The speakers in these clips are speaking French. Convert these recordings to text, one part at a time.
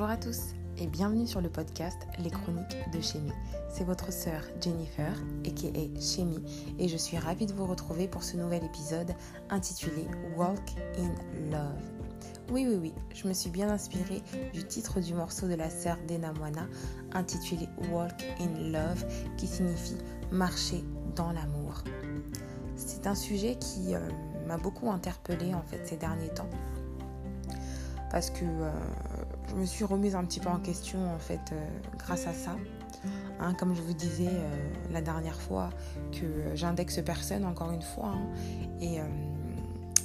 Bonjour à tous et bienvenue sur le podcast Les Chroniques de Chémie. C'est votre sœur Jennifer, aka Chémie, et je suis ravie de vous retrouver pour ce nouvel épisode intitulé Walk in Love. Oui, oui, oui, je me suis bien inspirée du titre du morceau de la sœur Dena Moana intitulé Walk in Love, qui signifie marcher dans l'amour. C'est un sujet qui euh, m'a beaucoup interpellée en fait ces derniers temps parce que euh, je me suis remise un petit peu en question en fait euh, grâce à ça. Hein, comme je vous disais euh, la dernière fois que j'indexe personne encore une fois hein, et,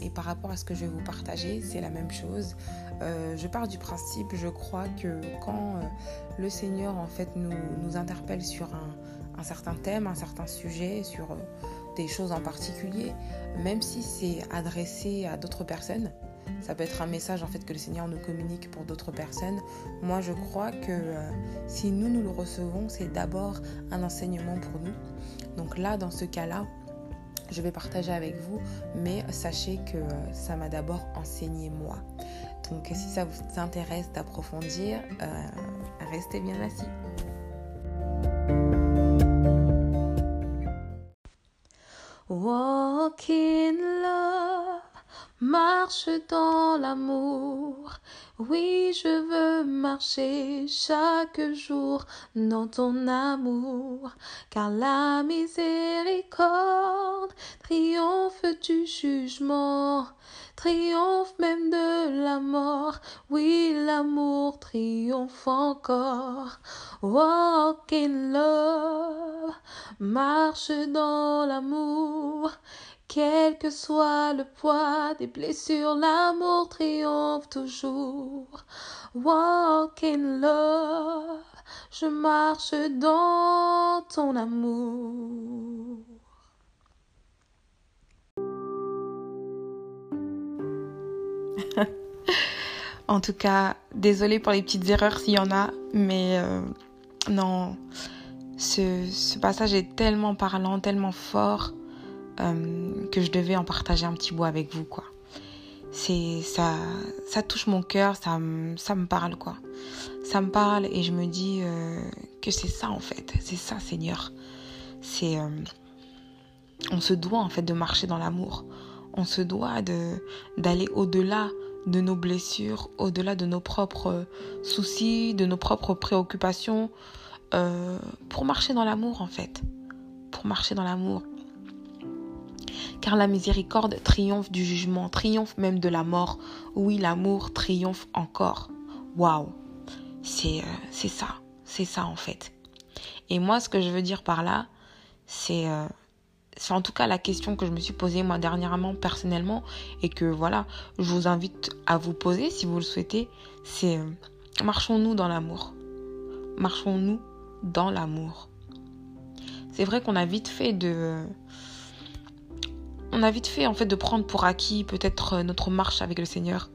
et, par rapport à ce que je vais vous partager c'est la même chose. je pars du principe, je crois que quand le Seigneur en fait nous, nous interpelle sur un, certain thème, un certain sujet, sur des choses en particulier, même si c'est adressé à d'autres personnes, ça peut être un message en fait que le Seigneur nous communique pour d'autres personnes. Moi, je crois que euh, si nous nous le recevons, c'est d'abord un enseignement pour nous. Donc là, dans ce cas-là, je vais partager avec vous, mais sachez que euh, ça m'a d'abord enseigné moi. Donc si ça vous intéresse d'approfondir, euh, restez bien assis. Marche dans l'amour, oui je veux marcher chaque jour dans ton amour, car la miséricorde triomphe du jugement, triomphe même de la mort, oui l'amour triomphe encore. Walk in love, marche dans l'amour, quel que soit le poids des blessures, l'amour triomphe toujours. Walk in love, je marche dans ton amour. en tout cas, désolée pour les petites erreurs s'il y en a, mais euh, non, ce, ce passage est tellement parlant, tellement fort euh, que je devais en partager un petit bout avec vous, quoi. C'est ça, ça touche mon cœur, ça, ça me parle, quoi. Ça me parle et je me dis euh, que c'est ça en fait, c'est ça, Seigneur. C'est, euh, on se doit en fait de marcher dans l'amour. On se doit de d'aller au-delà de nos blessures, au-delà de nos propres soucis, de nos propres préoccupations, pour marcher dans l'amour en fait. Pour marcher dans l'amour car la miséricorde triomphe du jugement, triomphe même de la mort. Oui, l'amour triomphe encore. Waouh, c'est euh, ça, c'est ça en fait. Et moi, ce que je veux dire par là, c'est euh, c'est en tout cas la question que je me suis posée moi dernièrement personnellement et que voilà, je vous invite à vous poser si vous le souhaitez, c'est euh, marchons-nous dans l'amour. Marchons-nous dans l'amour. C'est vrai qu'on a vite fait de on a vite fait en fait de prendre pour acquis peut-être euh, notre marche avec le Seigneur,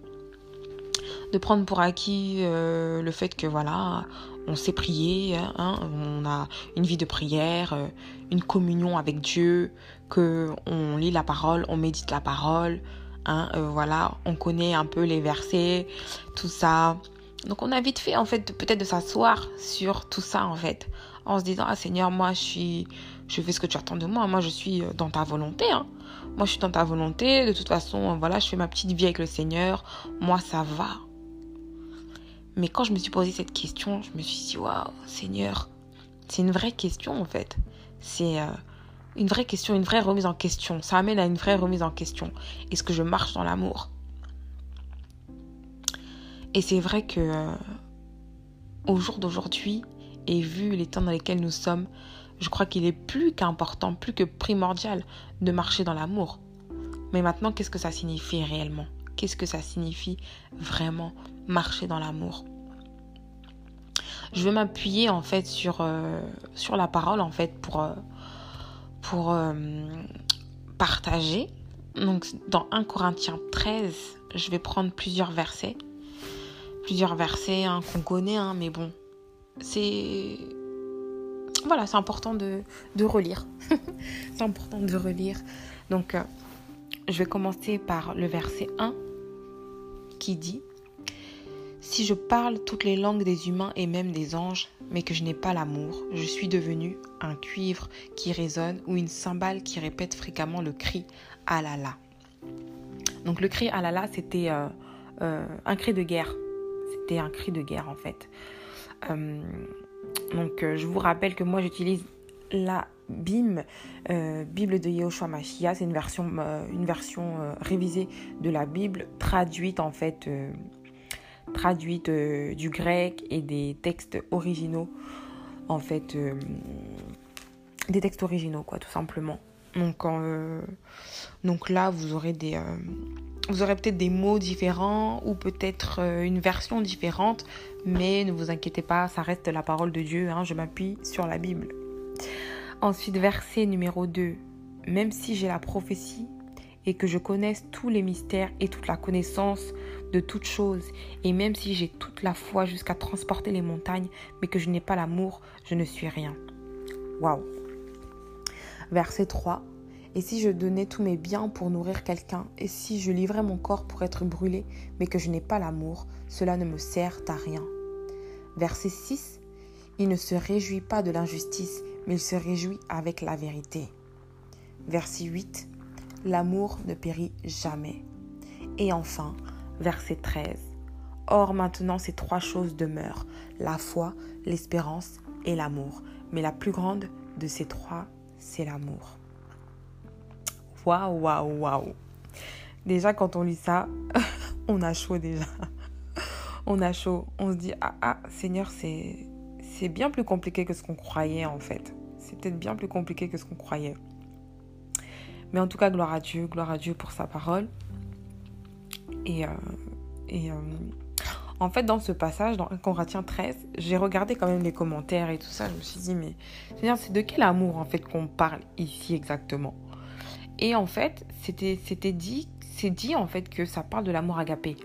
de prendre pour acquis euh, le fait que voilà, on sait prier, hein, on a une vie de prière, euh, une communion avec Dieu, que on lit la parole, on médite la parole, hein, voilà, on connaît un peu les versets, tout ça. Donc on a vite fait en fait peut-être de s'asseoir sur tout ça en fait, en se disant ah Seigneur moi je suis, je fais ce que tu attends de moi, moi je suis dans ta volonté. Hein. Moi, je suis dans ta volonté. De toute façon, voilà, je fais ma petite vie avec le Seigneur. Moi, ça va. Mais quand je me suis posé cette question, je me suis dit, waouh, Seigneur, c'est une vraie question en fait. C'est euh, une vraie question, une vraie remise en question. Ça amène à une vraie remise en question. Est-ce que je marche dans l'amour? Et c'est vrai que euh, au jour d'aujourd'hui, et vu les temps dans lesquels nous sommes, je crois qu'il est plus qu'important, plus que primordial de marcher dans l'amour. Mais maintenant, qu'est-ce que ça signifie réellement? Qu'est-ce que ça signifie vraiment marcher dans l'amour? Je veux m'appuyer en fait sur, euh, sur la parole en fait pour, euh, pour euh, partager. Donc dans 1 Corinthiens 13, je vais prendre plusieurs versets. Plusieurs versets hein, qu'on connaît, hein, mais bon, c'est voilà, c'est important de, relire. c'est important de relire. Donc, euh, je vais commencer par le verset 1 qui dit Si je parle toutes les langues des humains et même des anges, mais que je n'ai pas l'amour, je suis devenu un cuivre qui résonne ou une cymbale qui répète fréquemment le cri alala. Donc le cri alala, c'était euh, euh, un cri de guerre. C'était un cri de guerre en fait. Euh, donc je vous rappelle que moi j'utilise la BIM, Bible de Yehoshua Mashiach. C'est une version, version révisée de la Bible, traduite en fait traduite euh, du grec et des textes originaux, en fait, euh, des textes originaux, quoi, tout simplement. Donc, euh, donc là, vous aurez des, vous aurez peut-être des mots différents ou peut-être une version différente, mais ne vous inquiétez pas, ça reste la parole de Dieu. Hein, je m'appuie sur la Bible. Ensuite, verset numéro 2. Même si j'ai la prophétie et que je connaisse tous les mystères et toute la connaissance de toutes choses. Et même si j'ai toute la foi jusqu'à transporter les montagnes, mais que je n'ai pas l'amour, je ne suis rien. Waouh. Verset 3. Et si je donnais tous mes biens pour nourrir quelqu'un, et si je livrais mon corps pour être brûlé, mais que je n'ai pas l'amour, cela ne me sert à rien. Verset 6. Il ne se réjouit pas de l'injustice, mais il se réjouit avec la vérité. Verset 8. L'amour ne périt jamais. Et enfin, verset 13. Or maintenant ces trois choses demeurent, la foi, l'espérance et l'amour. Mais la plus grande de ces trois, c'est l'amour. Waouh, waouh, waouh. Déjà quand on lit ça, on a chaud déjà. on a chaud. On se dit, ah, ah, Seigneur, c'est, bien plus compliqué que ce qu'on croyait en fait. C'est peut-être bien plus compliqué que ce qu'on croyait. Mais en tout cas, gloire à Dieu, gloire à Dieu pour sa parole. Et, euh, euh, en fait, dans ce passage, dans 1 Corinthiens 13, j'ai regardé quand même les commentaires et tout ça. Je me suis dit, mais c'est de quel amour en fait qu'on parle ici exactement? Et en fait, c'était dit, c'est dit en fait que ça parle de l'amour agapé.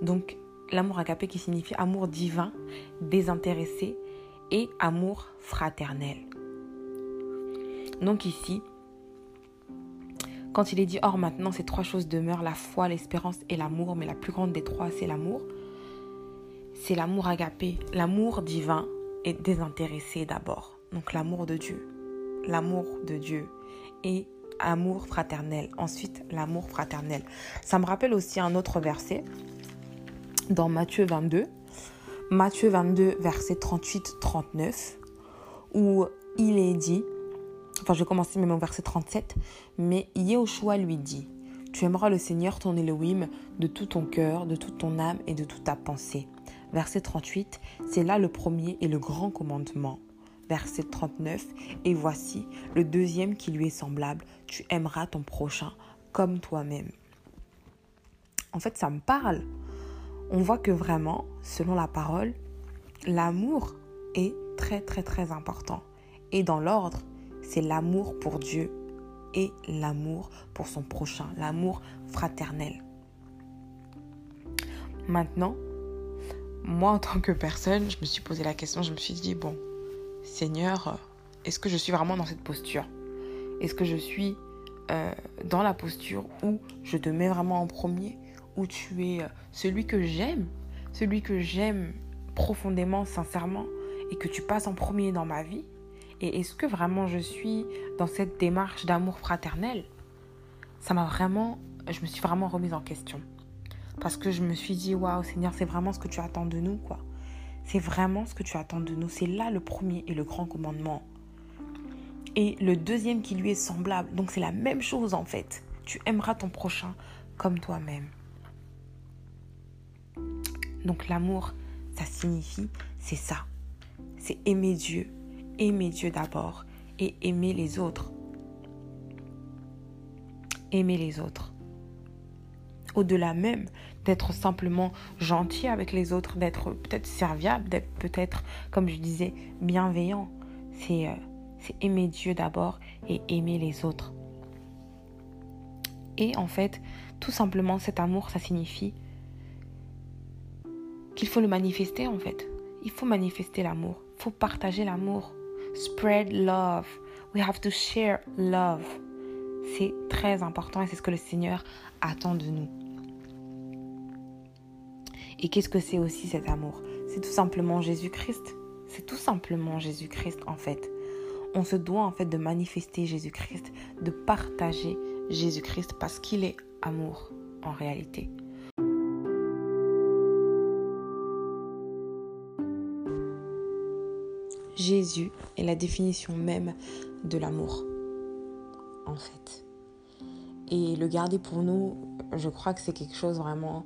Donc, l'amour agapé qui signifie amour divin, désintéressé et amour fraternel. Donc ici, quand il est dit, or maintenant ces trois choses demeurent, la foi, l'espérance et l'amour, mais la plus grande des trois, c'est l'amour. C'est l'amour agapé, l'amour divin et désintéressé d'abord. Donc l'amour de Dieu, l'amour de Dieu et amour fraternel. Ensuite, l'amour fraternel. Ça me rappelle aussi un autre verset dans Matthieu 22. Matthieu 22, verset 38-39, où il est dit, enfin je vais commencer même au verset 37, mais Yehoshua lui dit, tu aimeras le Seigneur ton Elohim de tout ton cœur, de toute ton âme et de toute ta pensée. Verset 38, c'est là le premier et le grand commandement. Verset 39, et voici le deuxième qui lui est semblable, tu aimeras ton prochain comme toi-même. En fait, ça me parle. On voit que vraiment, selon la parole, l'amour est très très très important. Et dans l'ordre, c'est l'amour pour Dieu et l'amour pour son prochain, l'amour fraternel. Maintenant, moi en tant que personne, je me suis posé la question, je me suis dit, bon, Seigneur, est-ce que je suis vraiment dans cette posture? Est-ce que je suis euh, dans la posture où je te mets vraiment en premier, où tu es euh, celui que j'aime, celui que j'aime profondément, sincèrement, et que tu passes en premier dans ma vie? Et est-ce que vraiment je suis dans cette démarche d'amour fraternel? Ça m'a vraiment, je me suis vraiment remise en question. Parce que je me suis dit, waouh Seigneur, c'est vraiment ce que tu attends de nous, quoi. C'est vraiment ce que tu attends de nous. C'est là le premier et le grand commandement. Et le deuxième qui lui est semblable. Donc c'est la même chose en fait. Tu aimeras ton prochain comme toi-même. Donc l'amour, ça signifie, c'est ça. C'est aimer Dieu aimer Dieu d'abord et aimer les autres. Aimer les autres. Au-delà même d'être simplement gentil avec les autres, d'être peut-être serviable, d'être peut-être, comme je disais, bienveillant. C'est euh, aimer Dieu d'abord et aimer les autres. Et en fait, tout simplement, cet amour, ça signifie qu'il faut le manifester en fait. Il faut manifester l'amour, il faut partager l'amour. Spread love. We have to share love. C'est très important et c'est ce que le Seigneur attend de nous. Et qu'est-ce que c'est aussi cet amour? C'est tout simplement Jésus-Christ. C'est tout simplement Jésus-Christ en fait. On se doit en fait de manifester Jésus-Christ, de partager Jésus-Christ parce qu'il est amour en réalité. Jésus est la définition même de l'amour, en fait. Et le garder pour nous, je crois que c'est quelque chose vraiment...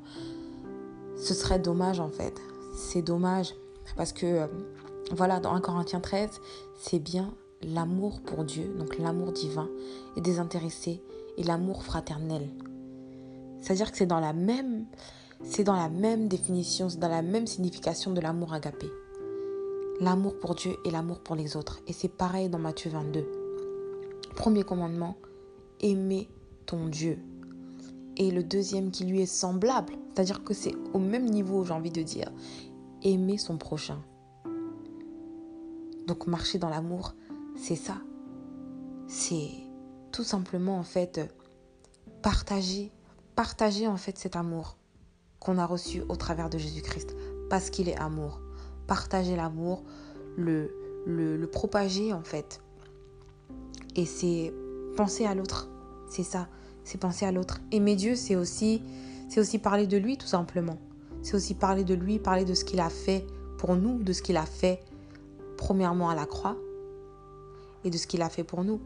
Ce serait dommage, en fait. C'est dommage parce que, euh, voilà, dans 1 Corinthiens 13, c'est bien l'amour pour Dieu, donc l'amour divin et désintéressé, et l'amour fraternel. C'est-à-dire que c'est dans la même, c'est dans la même définition, c'est dans la même signification de l'amour agapé. L'amour pour Dieu et l'amour pour les autres. Et c'est pareil dans Matthieu 22. Premier commandement, aimer ton Dieu. Et le deuxième qui lui est semblable, c'est-à-dire que c'est au même niveau, j'ai envie de dire, aimer son prochain. Donc marcher dans l'amour, c'est ça. C'est tout simplement en fait partager, partager en fait cet amour qu'on a reçu au travers de Jésus-Christ parce qu'il est amour. Partager l'amour, le, le, le propager en fait. Et c'est penser à l'autre. C'est ça, c'est penser à l'autre. Aimer Dieu, c'est aussi, c'est aussi parler de lui tout simplement. C'est aussi parler de lui, parler de ce qu'il a fait pour nous, de ce qu'il a fait premièrement à la croix et de ce qu'il a fait pour nous.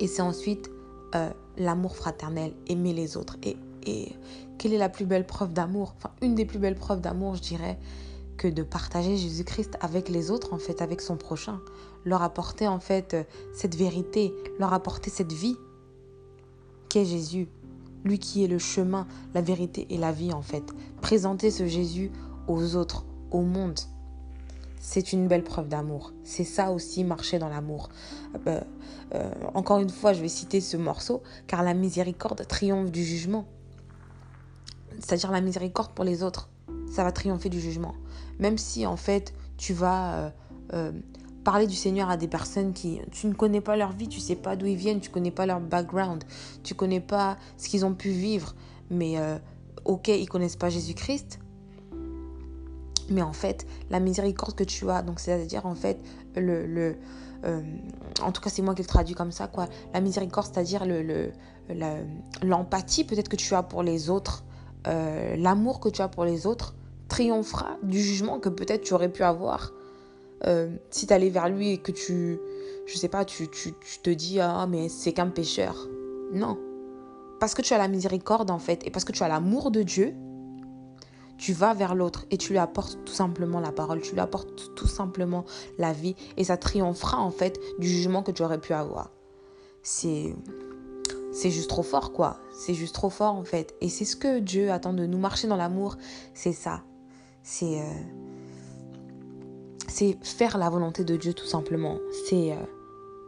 Et c'est ensuite euh, l'amour fraternel, aimer les autres. Et, et quelle est la plus belle preuve d'amour? Enfin, une des plus belles preuves d'amour, je dirais, que de partager Jésus-Christ avec les autres, en fait, avec son prochain. Leur apporter, en fait, cette vérité, leur apporter cette vie Jésus. Lui qui est le chemin, la vérité et la vie, en fait. Présenter ce Jésus aux autres, au monde c'est une belle preuve d'amour. C'est ça aussi, marcher dans l'amour. Euh, euh, encore une fois, je vais citer ce morceau, car la miséricorde triomphe du jugement. C'est-à-dire la miséricorde pour les autres, ça va triompher du jugement. Même si en fait, tu vas euh, parler du Seigneur à des personnes qui, tu ne connais pas leur vie, tu sais pas d'où ils viennent, tu connais pas leur background, tu connais pas ce qu'ils ont pu vivre, mais ok, ils connaissent pas Jésus-Christ, mais en fait, la miséricorde que tu as, donc c'est-à-dire en fait, le, le euh, en tout cas c'est moi qui le traduis comme ça, quoi. La miséricorde, c'est-à-dire le, l'empathie peut-être que tu as pour les autres, euh, l'amour que tu as pour les autres, triomphera du jugement que peut-être tu aurais pu avoir euh, si tu vers lui et que tu, je sais pas, tu, tu, tu te dis, ah mais c'est qu'un pécheur. Non. Parce que tu as la miséricorde en fait, et parce que tu as l'amour de Dieu, tu vas vers l'autre et tu lui apportes tout simplement la parole, tu lui apportes tout simplement la vie et ça triomphera en fait du jugement que tu aurais pu avoir. C'est c'est juste trop fort quoi, c'est juste trop fort en fait et c'est ce que Dieu attend de nous marcher dans l'amour, c'est ça. C'est euh, c'est faire la volonté de Dieu tout simplement. C'est euh,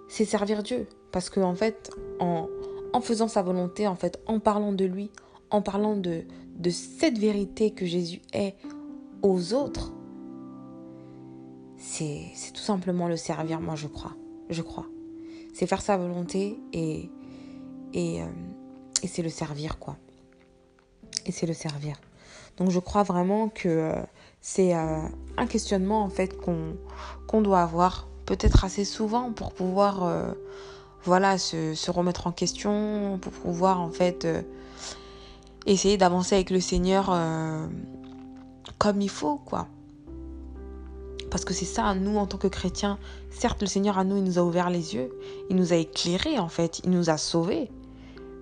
servir Dieu parce que en fait en en faisant sa volonté en fait en parlant de lui, en parlant de, de cette vérité que Jésus est aux autres, c'est tout simplement le servir, moi je crois. Je crois. C'est faire sa volonté et, et, euh, et c'est le servir, quoi. Et c'est le servir. Donc je crois vraiment que euh, c'est euh, un questionnement en fait qu'on doit avoir peut-être assez souvent pour pouvoir voilà se, se, remettre en question, pour pouvoir en fait essayer d'avancer avec le Seigneur euh, comme il faut, quoi. Parce que c'est ça, nous, en tant que chrétiens, certes, le Seigneur, à nous, il nous a ouvert les yeux, il nous a éclairés, en fait, il nous a sauvés.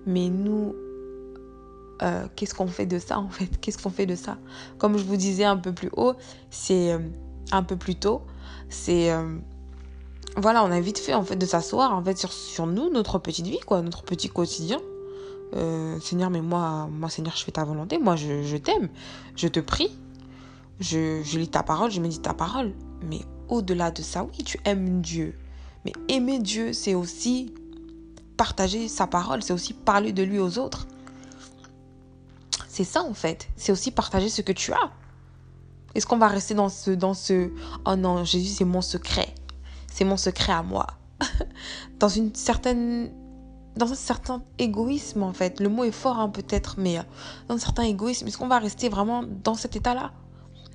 Mais nous, euh, qu'est-ce qu'on fait de ça, en fait Qu'est-ce qu'on fait de ça Comme je vous disais un peu plus haut, c'est euh, un peu plus tôt, c'est... voilà, on a vite fait, en fait, de s'asseoir, en fait, sur, nous, notre petite vie, quoi, notre petit quotidien. Euh, Seigneur, mais moi, moi, Seigneur, je fais ta volonté. Moi, je, t'aime. Je te prie. Je, je, lis ta parole, je médite ta parole. Mais au-delà de ça, oui, tu aimes Dieu. Mais aimer Dieu, c'est aussi partager sa parole, c'est aussi parler de lui aux autres. C'est ça en fait. C'est aussi partager ce que tu as. Est-ce qu'on va rester dans ce, dans ce, oh non, Jésus, c'est mon secret. C'est mon secret à moi. dans une certaine dans un certain égoïsme en fait. Le mot est fort hein, peut-être, mais euh, dans un certain égoïsme, est-ce qu'on va rester vraiment dans cet état-là?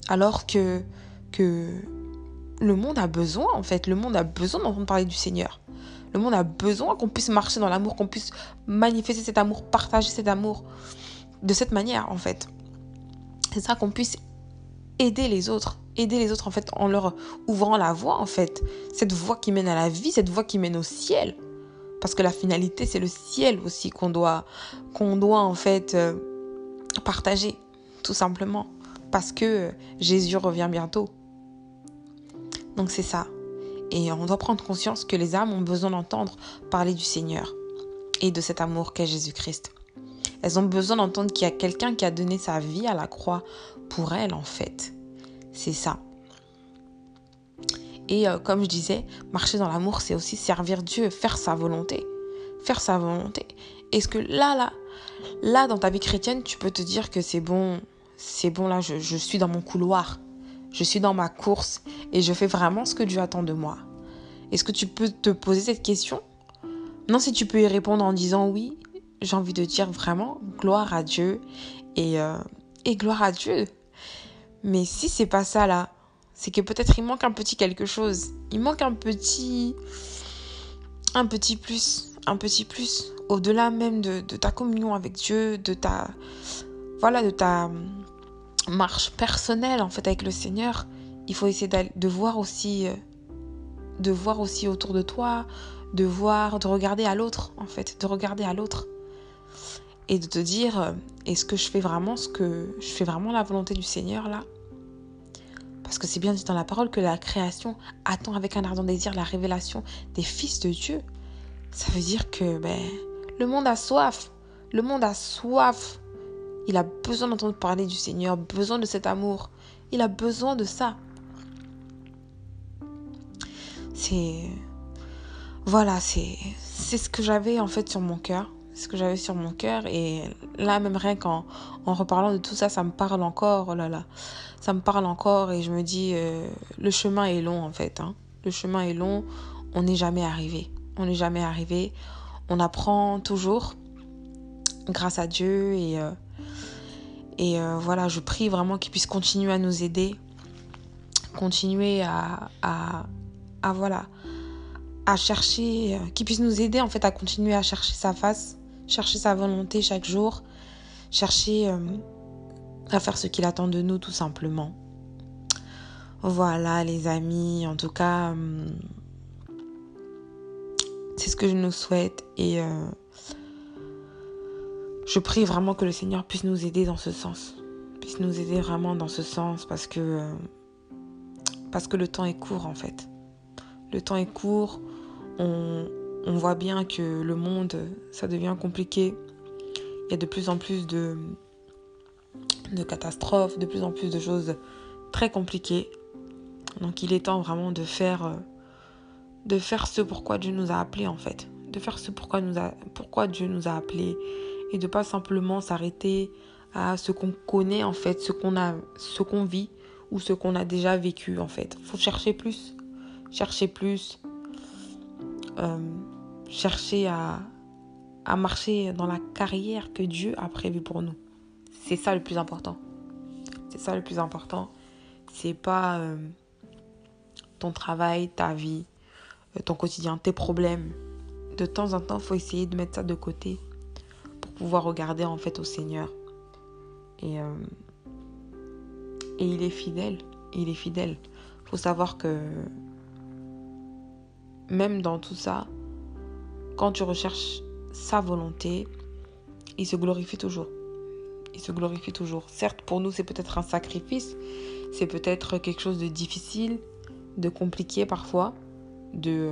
Alors que, que le monde a besoin en fait, le monde a besoin d'entendre parler du Seigneur. Le monde a besoin qu'on puisse marcher dans l'amour, qu'on puisse manifester cet amour, partager cet amour de cette manière en fait. C'est ça qu'on puisse aider les autres, aider les autres en fait en leur ouvrant la voie en fait, cette voie qui mène à la vie, cette voie qui mène au ciel. Parce que la finalité, c'est le ciel aussi qu'on doit, qu'on doit en fait euh, partager, tout simplement. Parce que Jésus revient bientôt. Donc c'est ça. Et on doit prendre conscience que les âmes ont besoin d'entendre parler du Seigneur et de cet amour qu'est Jésus-Christ. Elles ont besoin d'entendre qu'il y a quelqu'un qui a donné sa vie à la croix pour elles, en fait. C'est ça. Et euh, comme je disais, marcher dans l'amour, c'est aussi servir Dieu, faire sa volonté. Faire sa volonté. Est-ce que là, là, là, dans ta vie chrétienne, tu peux te dire que c'est bon, c'est bon, là, je, je suis dans mon couloir. Je suis dans ma course et je fais vraiment ce que Dieu attend de moi. Est-ce que tu peux te poser cette question? Non, si tu peux y répondre en disant oui, j'ai envie de dire vraiment gloire à Dieu et, euh, et gloire à Dieu. Mais si c'est pas ça là, c'est que peut-être il manque un petit quelque chose. Il manque un petit. Un petit plus. Un petit plus. Au-delà même de, ta communion avec Dieu, de ta. Voilà, de ta marche personnelle en fait avec le Seigneur. Il faut essayer de voir aussi. Euh, de voir aussi autour de toi, de voir, de regarder à l'autre en fait, de regarder à l'autre et de te dire euh, est-ce que je fais vraiment ce que je fais vraiment la volonté du Seigneur là? Parce que c'est bien dit dans la parole que la création attend avec un ardent désir la révélation des fils de Dieu. Ça veut dire que ben, le monde a soif. Le monde a soif. Il a besoin d'entendre parler du Seigneur, besoin de cet amour. Il a besoin de ça. C'est. Voilà, c'est ce que j'avais en fait sur mon cœur ce que j'avais sur mon cœur. Et là, même rien qu'en en reparlant de tout ça, ça me parle encore. Oh là là, ça me parle encore. Et je me dis, euh, le chemin est long en fait. Hein. Le chemin est long. On n'est jamais arrivé. On n'est jamais arrivé. On apprend toujours grâce à Dieu. Et, euh, et euh, voilà, je prie vraiment qu'il puisse continuer à nous aider. Continuer à, à, à voilà à chercher, qu'il puisse nous aider en fait à continuer à chercher sa face, chercher sa volonté chaque jour, chercher euh, à faire ce qu'il attend de nous tout simplement. Voilà les amis, en tout cas, euh, c'est ce que je nous souhaite et euh, je prie vraiment que le Seigneur puisse nous aider dans ce sens, puisse nous aider vraiment dans ce sens parce que parce que le temps est court en fait. Le temps est court, on voit bien que le monde, ça devient compliqué. Il y a de plus en plus de, catastrophes, de plus en plus de choses très compliquées. Donc il est temps vraiment de faire, ce pourquoi Dieu nous a appelés en fait. De faire ce pourquoi, nous a, pourquoi Dieu nous a appelés. Et de pas simplement s'arrêter à ce qu'on connaît en fait, ce qu'on a, ce qu'on vit ou ce qu'on a déjà vécu en fait. Faut chercher plus, chercher plus, euh, chercher à, à marcher dans la carrière que Dieu a prévue pour nous. C'est ça le plus important. C'est ça le plus important. C'est pas euh, ton travail, ta vie, euh, ton quotidien, tes problèmes. De temps en temps, il faut essayer de mettre ça de côté pour pouvoir regarder en fait au Seigneur. Et, et il est fidèle. Il est fidèle. Il faut savoir que même dans tout ça, quand tu recherches sa volonté, il se glorifie toujours. Il se glorifie toujours. Certes, pour nous, c'est peut-être un sacrifice, c'est peut-être quelque chose de difficile, de compliqué parfois, de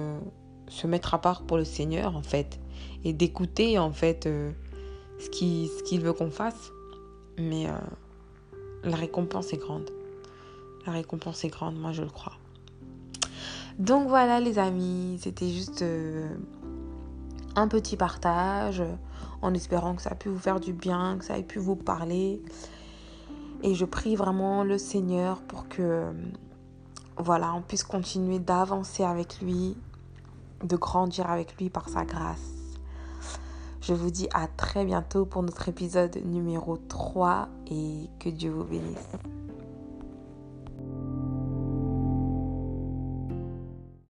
se mettre à part pour le Seigneur, en fait, et d'écouter, en fait, euh, ce qu'il veut qu'on fasse. Mais euh, la récompense est grande. La récompense est grande, moi je le crois. Donc voilà les amis, c'était juste euh, petit partage en espérant que ça a pu vous faire du bien, que ça ait pu vous parler. Et je prie vraiment le Seigneur pour que voilà, on puisse continuer d'avancer avec lui, de grandir avec lui par sa grâce. Je vous dis à très bientôt pour notre épisode numéro 3 et que Dieu vous bénisse.